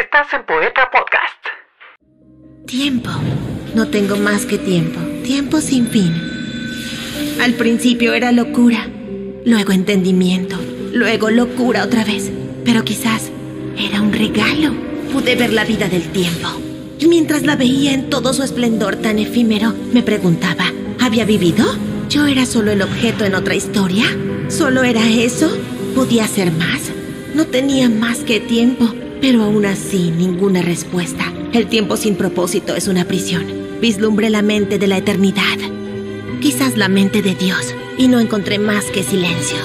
Estás en Poeta Podcast. Tiempo. No tengo más que tiempo. Tiempo sin fin. Al principio era locura, luego entendimiento, luego locura otra vez. Pero quizás era un regalo. Pude ver la vida del tiempo. Y mientras la veía en todo su esplendor tan efímero, me preguntaba, ¿había vivido? ¿Yo era solo el objeto en otra historia? ¿Solo era eso? ¿Podía ser más? No tenía más que tiempo, pero aún así ninguna respuesta. El tiempo sin propósito es una prisión. Vislumbré la mente de la eternidad. Quizás la mente de Dios, y no encontré más que silencio.